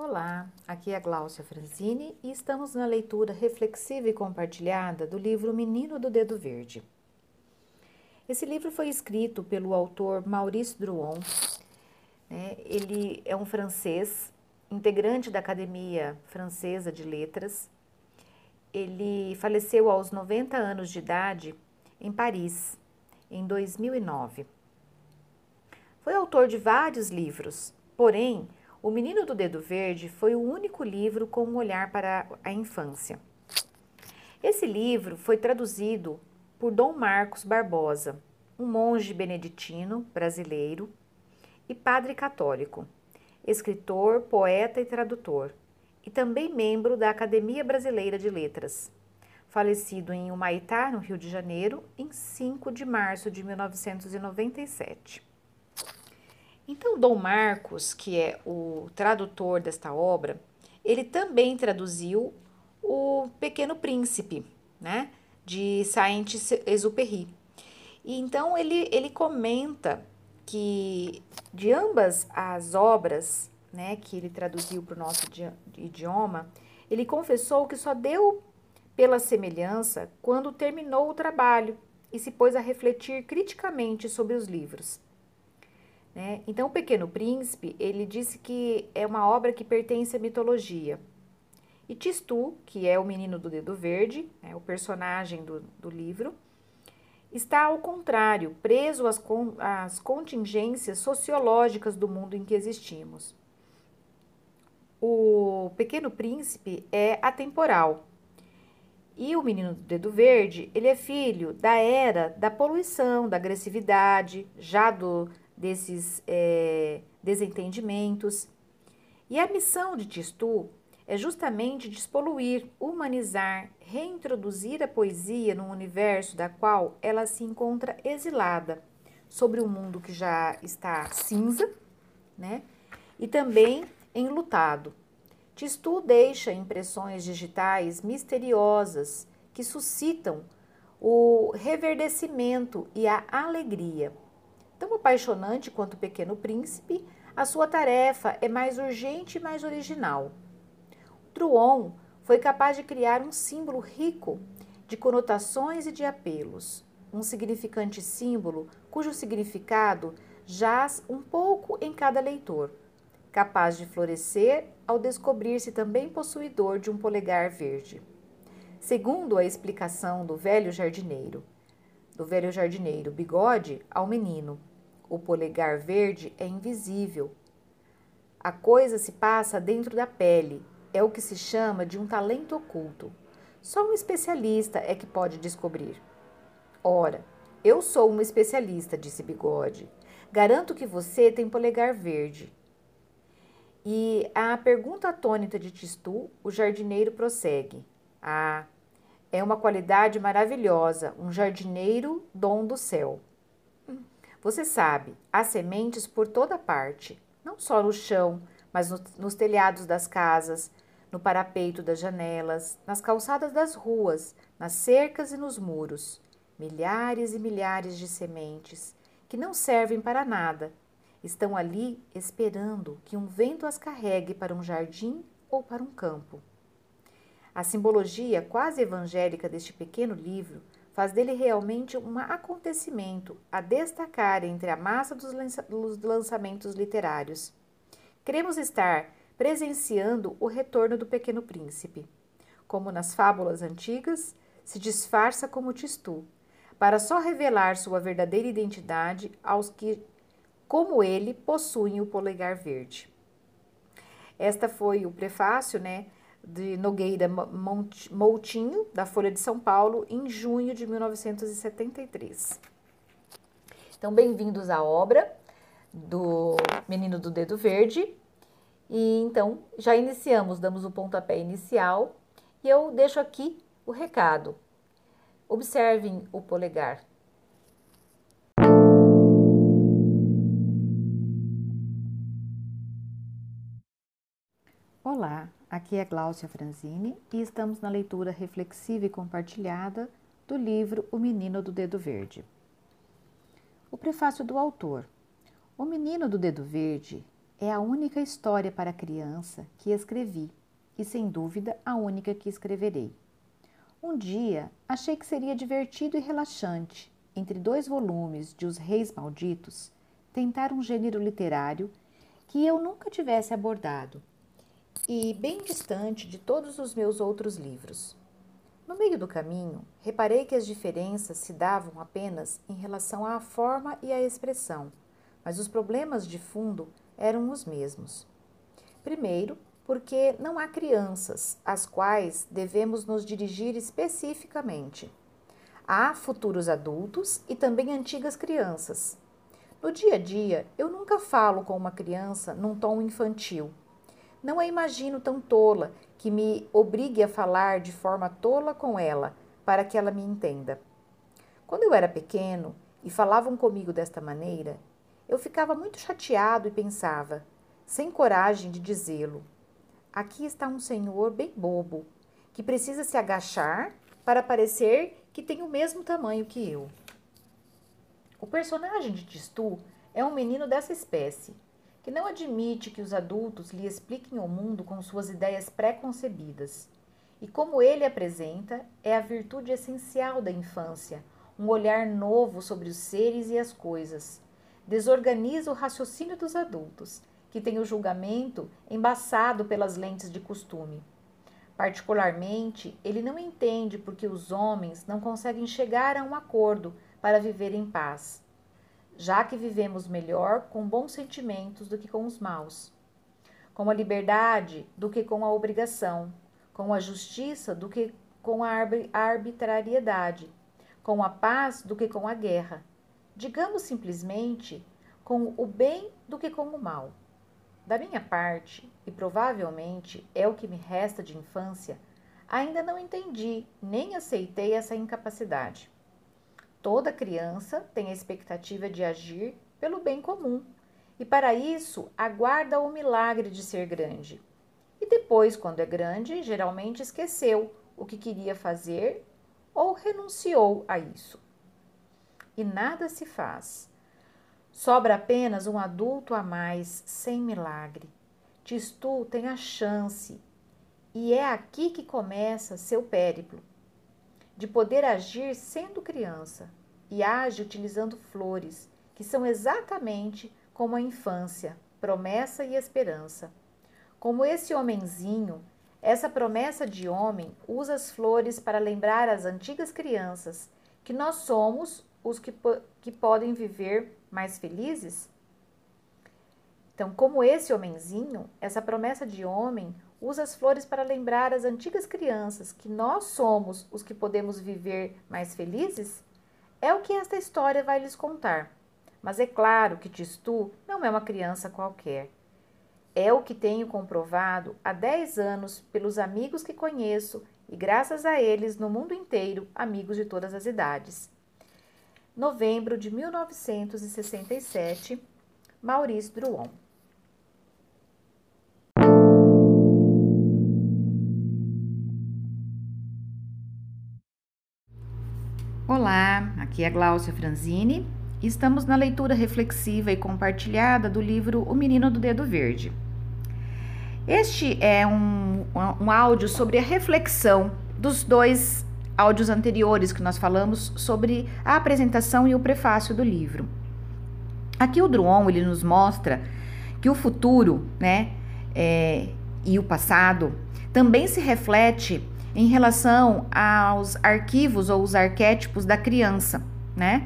Olá, aqui é a Gláucia Franzini e estamos na leitura reflexiva e compartilhada do livro Menino do Dedo Verde. Esse livro foi escrito pelo autor Maurice Druon. Né? Ele é um francês, integrante da Academia Francesa de Letras. Ele faleceu aos 90 anos de idade em Paris, em 2009. Foi autor de vários livros, porém, o Menino do Dedo Verde foi o único livro com um olhar para a infância. Esse livro foi traduzido por Dom Marcos Barbosa, um monge beneditino brasileiro e padre católico, escritor, poeta e tradutor, e também membro da Academia Brasileira de Letras, falecido em Humaitá, no Rio de Janeiro, em 5 de março de 1997. Então, Dom Marcos, que é o tradutor desta obra, ele também traduziu o Pequeno Príncipe, né, de Saint-Exupéry. E então ele, ele comenta que de ambas as obras, né, que ele traduziu para o nosso idioma, ele confessou que só deu pela semelhança quando terminou o trabalho e se pôs a refletir criticamente sobre os livros. Né? Então, o Pequeno Príncipe, ele disse que é uma obra que pertence à mitologia. E Tistu, que é o menino do dedo verde, né, o personagem do, do livro, está ao contrário, preso às, às contingências sociológicas do mundo em que existimos. O Pequeno Príncipe é atemporal. E o menino do dedo verde, ele é filho da era da poluição, da agressividade, já do desses é, desentendimentos. E a missão de Tistu é justamente despoluir, humanizar, reintroduzir a poesia num universo da qual ela se encontra exilada, sobre um mundo que já está cinza, né? E também enlutado. Tistu deixa impressões digitais misteriosas que suscitam o reverdecimento e a alegria. Tão apaixonante quanto o Pequeno Príncipe, a sua tarefa é mais urgente e mais original. Druon foi capaz de criar um símbolo rico de conotações e de apelos, um significante símbolo cujo significado jaz um pouco em cada leitor, capaz de florescer ao descobrir-se também possuidor de um polegar verde. Segundo a explicação do velho jardineiro, do velho jardineiro bigode ao menino, o polegar verde é invisível. A coisa se passa dentro da pele, é o que se chama de um talento oculto. Só um especialista é que pode descobrir. Ora, eu sou uma especialista, disse Bigode. Garanto que você tem polegar verde. E a pergunta atônita de Tistu, o jardineiro prossegue. Ah, é uma qualidade maravilhosa, um jardineiro dom do céu. Você sabe, há sementes por toda parte, não só no chão, mas no, nos telhados das casas, no parapeito das janelas, nas calçadas das ruas, nas cercas e nos muros. Milhares e milhares de sementes que não servem para nada, estão ali esperando que um vento as carregue para um jardim ou para um campo. A simbologia quase evangélica deste pequeno livro faz dele realmente um acontecimento a destacar entre a massa dos lançamentos literários. Queremos estar presenciando o retorno do Pequeno Príncipe. Como nas fábulas antigas, se disfarça como Tistu, para só revelar sua verdadeira identidade aos que, como ele, possuem o polegar verde. Esta foi o prefácio, né, de Nogueira Moutinho, da Folha de São Paulo, em junho de 1973. Então, bem-vindos à obra do Menino do Dedo Verde. E então, já iniciamos, damos o pontapé inicial e eu deixo aqui o recado. Observem o polegar. Aqui é Gláucia Franzini e estamos na leitura reflexiva e compartilhada do livro O Menino do Dedo Verde. O prefácio do autor. O Menino do Dedo Verde é a única história para criança que escrevi e, sem dúvida, a única que escreverei. Um dia achei que seria divertido e relaxante, entre dois volumes de Os Reis Malditos, tentar um gênero literário que eu nunca tivesse abordado e bem distante de todos os meus outros livros. No meio do caminho, reparei que as diferenças se davam apenas em relação à forma e à expressão, mas os problemas de fundo eram os mesmos. Primeiro, porque não há crianças às quais devemos nos dirigir especificamente. Há futuros adultos e também antigas crianças. No dia a dia, eu nunca falo com uma criança num tom infantil. Não a imagino tão tola que me obrigue a falar de forma tola com ela, para que ela me entenda. Quando eu era pequeno e falavam comigo desta maneira, eu ficava muito chateado e pensava, sem coragem de dizê-lo: aqui está um senhor bem bobo, que precisa se agachar para parecer que tem o mesmo tamanho que eu. O personagem de Tistu é um menino dessa espécie, que não admite que os adultos lhe expliquem o mundo com suas ideias pré-concebidas. E como ele apresenta, é a virtude essencial da infância, um olhar novo sobre os seres e as coisas, desorganiza o raciocínio dos adultos, que têm o julgamento embaçado pelas lentes de costume. Particularmente, ele não entende porque os homens não conseguem chegar a um acordo para viver em paz, já que vivemos melhor com bons sentimentos do que com os maus, com a liberdade do que com a obrigação, com a justiça do que com a arbitrariedade, com a paz do que com a guerra, digamos simplesmente, com o bem do que com o mal. Da minha parte, e provavelmente é o que me resta de infância, ainda não entendi nem aceitei essa incapacidade. Toda criança tem a expectativa de agir pelo bem comum e, para isso, aguarda o milagre de ser grande. E depois, quando é grande, geralmente esqueceu o que queria fazer ou renunciou a isso e nada se faz. Sobra apenas um adulto a mais, sem milagre. Tistu tem a chance, e é aqui que começa seu périplo, de poder agir sendo criança, e age utilizando flores, que são exatamente como a infância, promessa e esperança. Como esse homenzinho, essa promessa de homem usa as flores para lembrar às antigas crianças que nós somos os que, que podem viver mais felizes? Então, como esse homenzinho, essa promessa de homem usa as flores para lembrar as antigas crianças que nós somos os que podemos viver mais felizes? É o que esta história vai lhes contar. Mas é claro que Tistu não é uma criança qualquer. É o que tenho comprovado há 10 anos pelos amigos que conheço e, graças a eles, no mundo inteiro, amigos de todas as idades novembro de 1967, Maurice Druon. Olá, aqui é Gláucia Franzini estamos na leitura reflexiva e compartilhada do livro O Menino do Dedo Verde. Este é um, um áudio sobre a reflexão dos dois áudios anteriores que nós falamos sobre a apresentação e o prefácio do livro. Aqui o Druon ele nos mostra que o futuro, né, é, e o passado também se reflete em relação aos arquivos ou os arquétipos da criança, né?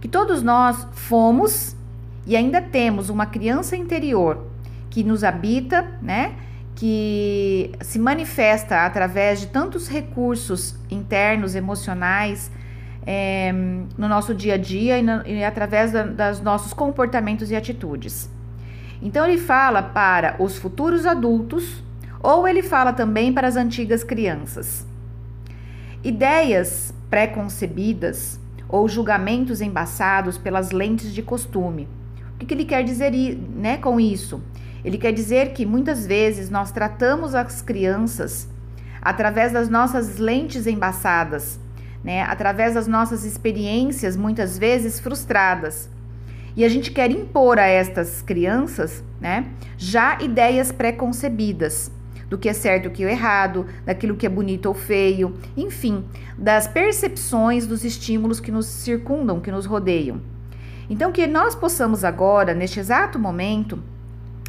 Que todos nós fomos e ainda temos uma criança interior que nos habita, né? que se manifesta através de tantos recursos internos, emocionais, é, no nosso dia a dia e, e através da, das nossos comportamentos e atitudes. Então, ele fala para os futuros adultos ou ele fala também para as antigas crianças. Ideias pré-concebidas ou julgamentos embaçados pelas lentes de costume. O que, que ele quer dizer né, com isso? Ele quer dizer que muitas vezes nós tratamos as crianças através das nossas lentes embaçadas, né? através das nossas experiências muitas vezes frustradas. E a gente quer impor a estas crianças né? Já ideias pré-concebidas do que é certo e o que é errado, daquilo que é bonito ou feio, enfim, das percepções dos estímulos que nos circundam, que nos rodeiam. Então, que nós possamos agora, neste exato momento,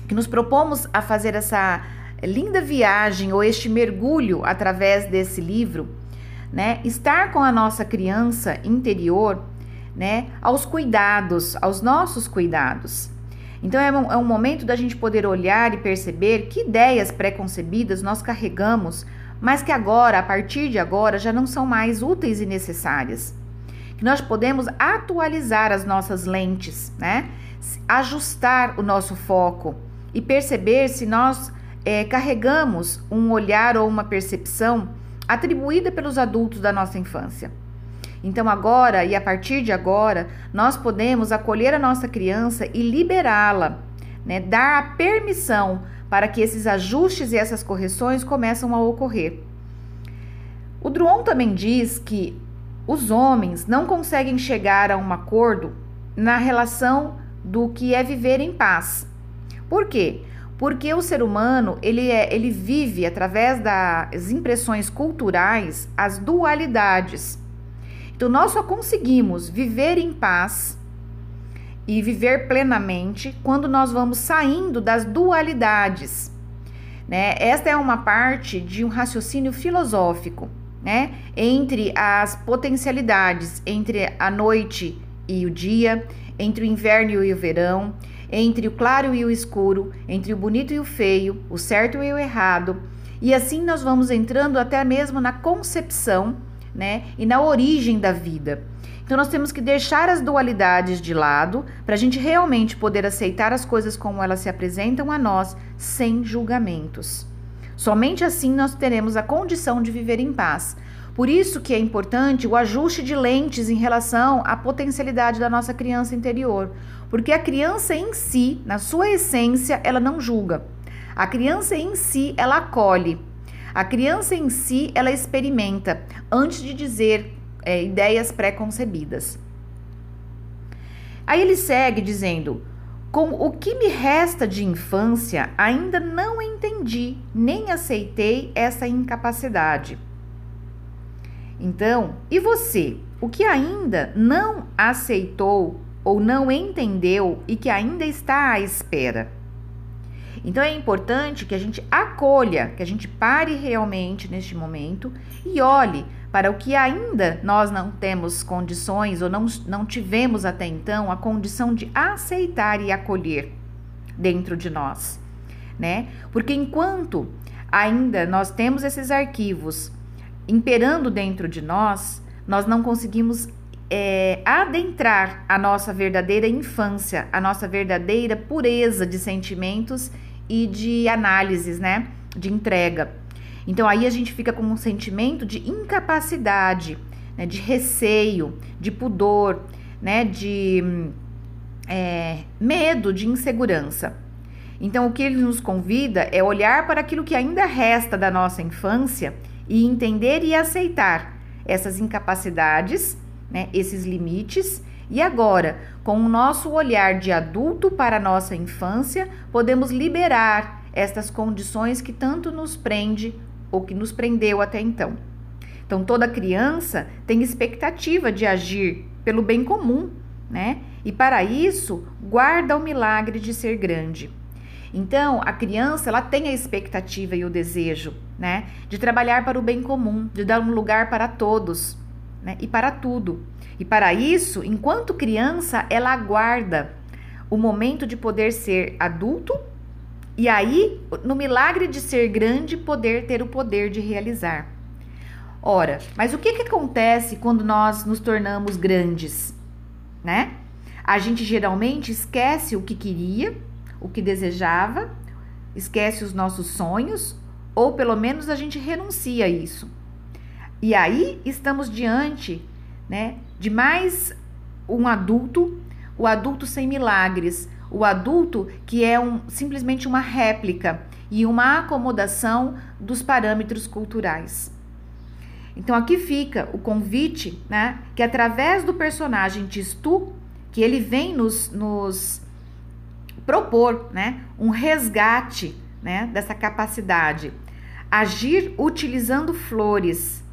que nos propomos a fazer essa linda viagem ou este mergulho através desse livro, né? Estar com a nossa criança interior, né? Aos cuidados, aos nossos cuidados. Então é um, é um momento da gente poder olhar e perceber que ideias pré-concebidas nós carregamos, mas que agora, a partir de agora, já não são mais úteis e necessárias. Que nós podemos atualizar as nossas lentes, né? Ajustar o nosso foco e perceber se nós é, carregamos um olhar ou uma percepção atribuída pelos adultos da nossa infância. Então, agora e a partir de agora, nós podemos acolher a nossa criança e liberá-la, né? dar a permissão para que esses ajustes e essas correções começam a ocorrer. O Druon também diz que os homens não conseguem chegar a um acordo na relação do que é viver em paz. Por quê? Porque o ser humano, ele, é, ele vive através das impressões culturais as dualidades. Então, nós só conseguimos viver em paz e viver plenamente quando nós vamos saindo das dualidades. Né? Esta é uma parte de um raciocínio filosófico, né? Entre as potencialidades, entre a noite e o dia, entre o inverno e o verão, entre o claro e o escuro, entre o bonito e o feio, o certo e o errado. E assim nós vamos entrando até mesmo na concepção né? E na origem da vida. Então nós temos que deixar as dualidades de lado para a gente realmente poder aceitar as coisas como elas se apresentam a nós, sem julgamentos. Somente assim nós teremos a condição de viver em paz. Por isso que é importante o ajuste de lentes em relação à potencialidade da nossa criança interior, porque a criança em si, na sua essência, ela não julga. A criança em si, ela acolhe. A criança em si, ela experimenta antes de dizer é, ideias pré-concebidas. Aí ele segue dizendo: Com o que me resta de infância, ainda não entendi nem aceitei essa incapacidade. Então, e você? O que ainda não aceitou ou não entendeu e que ainda está à espera? Então é importante que a gente acolha, que a gente pare realmente neste momento e olhe para o que ainda nós não temos condições ou não, não tivemos até então a condição de aceitar e acolher dentro de nós, né? Porque enquanto ainda nós temos esses arquivos imperando dentro de nós, nós não conseguimos é, adentrar a nossa verdadeira infância, a nossa verdadeira pureza de sentimentos e de análises, né? De entrega. Então aí a gente fica com um sentimento de incapacidade, né? de receio, de pudor, né? De é, medo, de insegurança. Então o que ele nos convida é olhar para aquilo que ainda resta da nossa infância e entender e aceitar essas incapacidades, né? Esses limites e agora, com o nosso olhar de adulto para a nossa infância, podemos liberar estas condições que tanto nos prende ou que nos prendeu até então. Então, toda criança tem expectativa de agir pelo bem comum, né? E para isso, guarda o milagre de ser grande. Então, a criança, ela tem a expectativa e o desejo, né, de trabalhar para o bem comum, de dar um lugar para todos, né, e para tudo. E para isso, enquanto criança, ela aguarda o momento de poder ser adulto e aí, no milagre de ser grande, poder ter o poder de realizar. Ora, mas o que, que acontece quando nós nos tornamos grandes, né? A gente geralmente esquece o que queria, o que desejava, esquece os nossos sonhos, ou pelo menos a gente renuncia a isso. E aí estamos diante né? De mais um adulto, o adulto sem milagres, o adulto que é um, simplesmente uma réplica e uma acomodação dos parâmetros culturais. Então aqui fica o convite, né? Que através do personagem Tistu, que ele vem nos, nos propor, né, um resgate, né, dessa capacidade. Agir utilizando flores,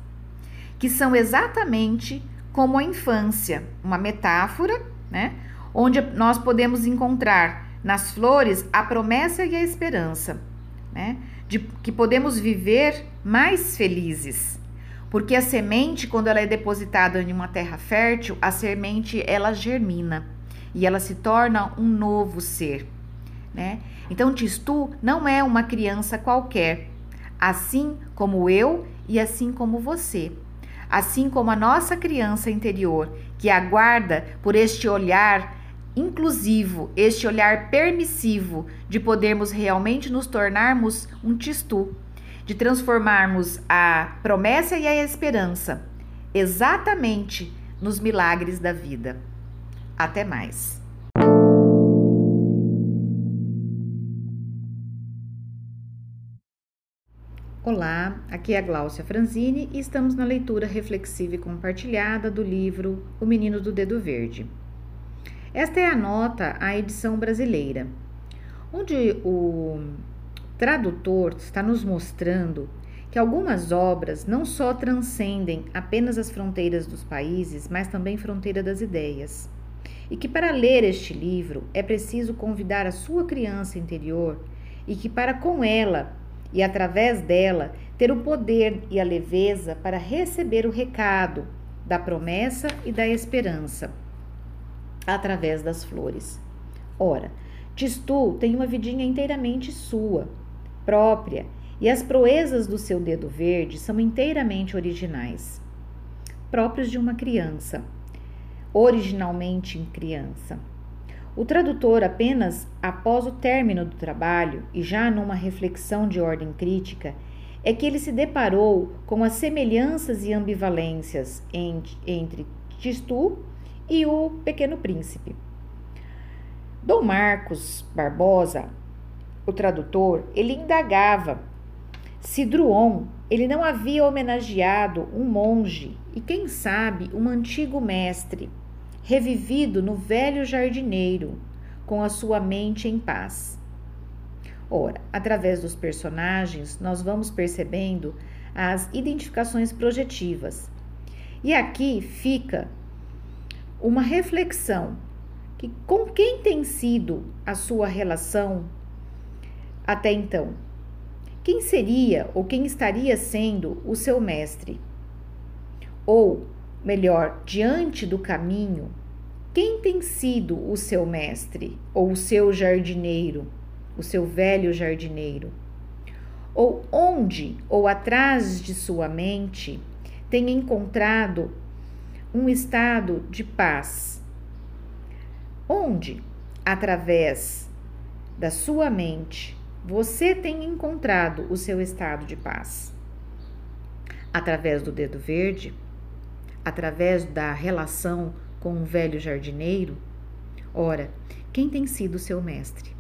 que são exatamente como a infância, uma metáfora, né, onde nós podemos encontrar nas flores a promessa e a esperança, né, de que podemos viver mais felizes. Porque a semente, quando ela é depositada em uma terra fértil, a semente ela germina e ela se torna um novo ser, né? Então Tistu não é uma criança qualquer, assim como eu e assim como você. Assim como a nossa criança interior, que aguarda por este olhar inclusivo, este olhar permissivo de podermos realmente nos tornarmos um Tistu, de transformarmos a promessa e a esperança exatamente nos milagres da vida. Até mais. Olá, aqui é a Gláucia Franzini e estamos na leitura reflexiva e compartilhada do livro O Menino do Dedo Verde. Esta é a nota à edição brasileira, onde o tradutor está nos mostrando que algumas obras não só transcendem apenas as fronteiras dos países, mas também fronteira das ideias e que para ler este livro é preciso convidar a sua criança interior e que para com ela e através dela ter o poder e a leveza para receber o recado da promessa e da esperança através das flores. Ora, Tistu tem uma vidinha inteiramente sua, própria, e as proezas do seu dedo verde são inteiramente originais, próprios de uma criança originalmente em criança. O tradutor, apenas após o término do trabalho e já numa reflexão de ordem crítica, é que ele se deparou com as semelhanças e ambivalências entre Tistu e o Pequeno Príncipe. Dom Marcos Barbosa, o tradutor, ele indagava se Druon ele não havia homenageado um monge e quem sabe um antigo mestre revivido no velho jardineiro, com a sua mente em paz. Ora, através dos personagens, nós vamos percebendo as identificações projetivas. E aqui fica uma reflexão que com quem tem sido a sua relação até então? Quem seria ou quem estaria sendo o seu mestre? Ou melhor, diante do caminho, quem tem sido o seu mestre ou o seu jardineiro, o seu velho jardineiro? Ou onde ou atrás de sua mente tem encontrado um estado de paz? Onde, através da sua mente, você tem encontrado o seu estado de paz? Através do dedo verde? Através da relação com um velho jardineiro? Ora, quem tem sido seu mestre?